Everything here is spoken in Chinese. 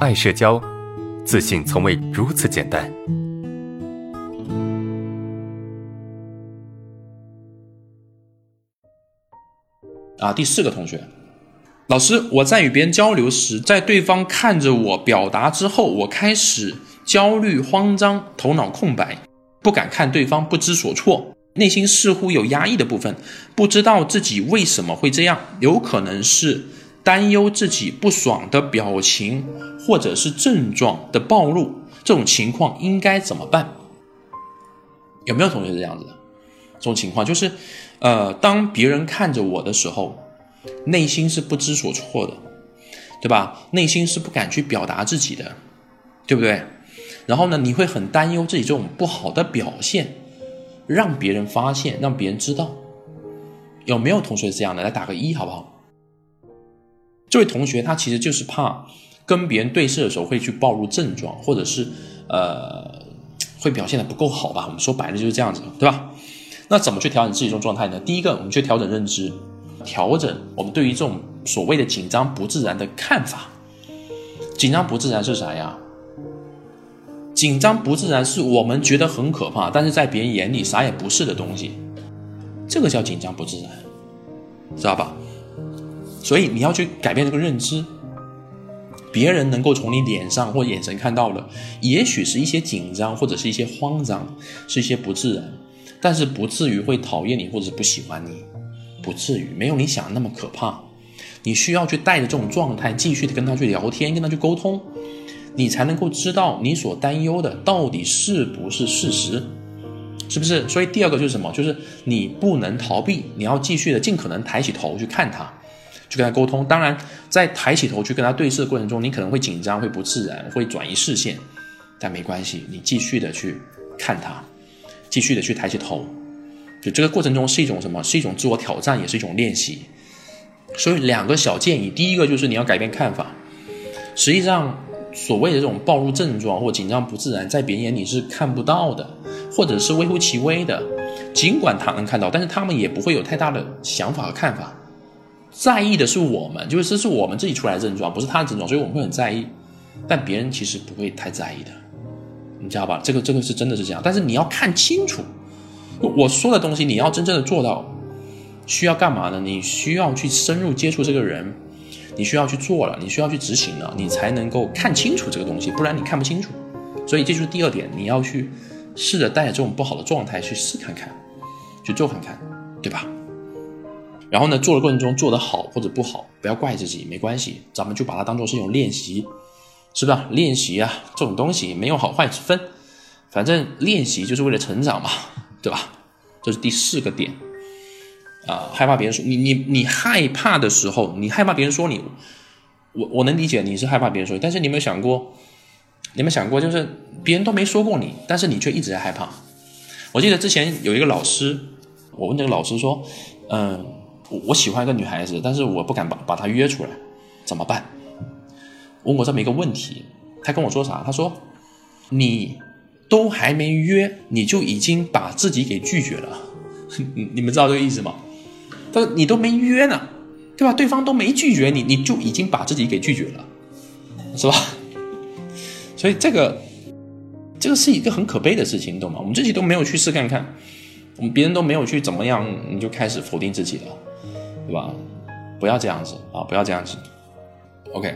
爱社交，自信从未如此简单。啊，第四个同学，老师，我在与别人交流时，在对方看着我表达之后，我开始焦虑、慌张，头脑空白，不敢看对方，不知所措，内心似乎有压抑的部分，不知道自己为什么会这样，有可能是担忧自己不爽的表情或者是症状的暴露，这种情况应该怎么办？有没有同学这样子的？这种情况就是。呃，当别人看着我的时候，内心是不知所措的，对吧？内心是不敢去表达自己的，对不对？然后呢，你会很担忧自己这种不好的表现，让别人发现，让别人知道。有没有同学是这样的？来打个一，好不好？这位同学他其实就是怕跟别人对视的时候会去暴露症状，或者是呃会表现的不够好吧？我们说白了就是这样子，对吧？那怎么去调整自己这种状态呢？第一个，我们去调整认知，调整我们对于这种所谓的紧张不自然的看法。紧张不自然是啥呀？紧张不自然是我们觉得很可怕，但是在别人眼里啥也不是的东西，这个叫紧张不自然，知道吧？所以你要去改变这个认知，别人能够从你脸上或眼神看到的，也许是一些紧张或者是一些慌张，是一些不自然。但是不至于会讨厌你或者不喜欢你，不至于没有你想的那么可怕。你需要去带着这种状态继续的跟他去聊天，跟他去沟通，你才能够知道你所担忧的到底是不是事实，是不是？所以第二个就是什么？就是你不能逃避，你要继续的尽可能抬起头去看他，去跟他沟通。当然，在抬起头去跟他对视的过程中，你可能会紧张，会不自然，会转移视线，但没关系，你继续的去看他。继续的去抬起头，就这个过程中是一种什么？是一种自我挑战，也是一种练习。所以两个小建议，第一个就是你要改变看法。实际上，所谓的这种暴露症状或紧张不自然，在别人眼里是看不到的，或者是微乎其微的。尽管他能看到，但是他们也不会有太大的想法和看法。在意的是我们，就是这是我们自己出来的症状，不是他的症状，所以我们会很在意。但别人其实不会太在意的。你知道吧？这个这个是真的是这样，但是你要看清楚，我说的东西你要真正的做到，需要干嘛呢？你需要去深入接触这个人，你需要去做了，你需要去执行了，你才能够看清楚这个东西，不然你看不清楚。所以这就是第二点，你要去试着带着这种不好的状态去试看看，去做看看，对吧？然后呢，做的过程中做得好或者不好，不要怪自己，没关系，咱们就把它当做是一种练习。是吧？练习啊，这种东西没有好坏之分，反正练习就是为了成长嘛，对吧？这是第四个点啊，害怕别人说你你你害怕的时候，你害怕别人说你，我我能理解你是害怕别人说，但是你有没有想过，你有没有想过，就是别人都没说过你，但是你却一直在害怕。我记得之前有一个老师，我问那个老师说，嗯，我喜欢一个女孩子，但是我不敢把把她约出来，怎么办？问过这么一个问题，他跟我说啥？他说：“你都还没约，你就已经把自己给拒绝了。你你们知道这个意思吗？他说你都没约呢，对吧？对方都没拒绝你，你就已经把自己给拒绝了，是吧？所以这个这个是一个很可悲的事情，你懂吗？我们自己都没有去试看看，我们别人都没有去怎么样，你就开始否定自己了，对吧？不要这样子啊，不要这样子。OK。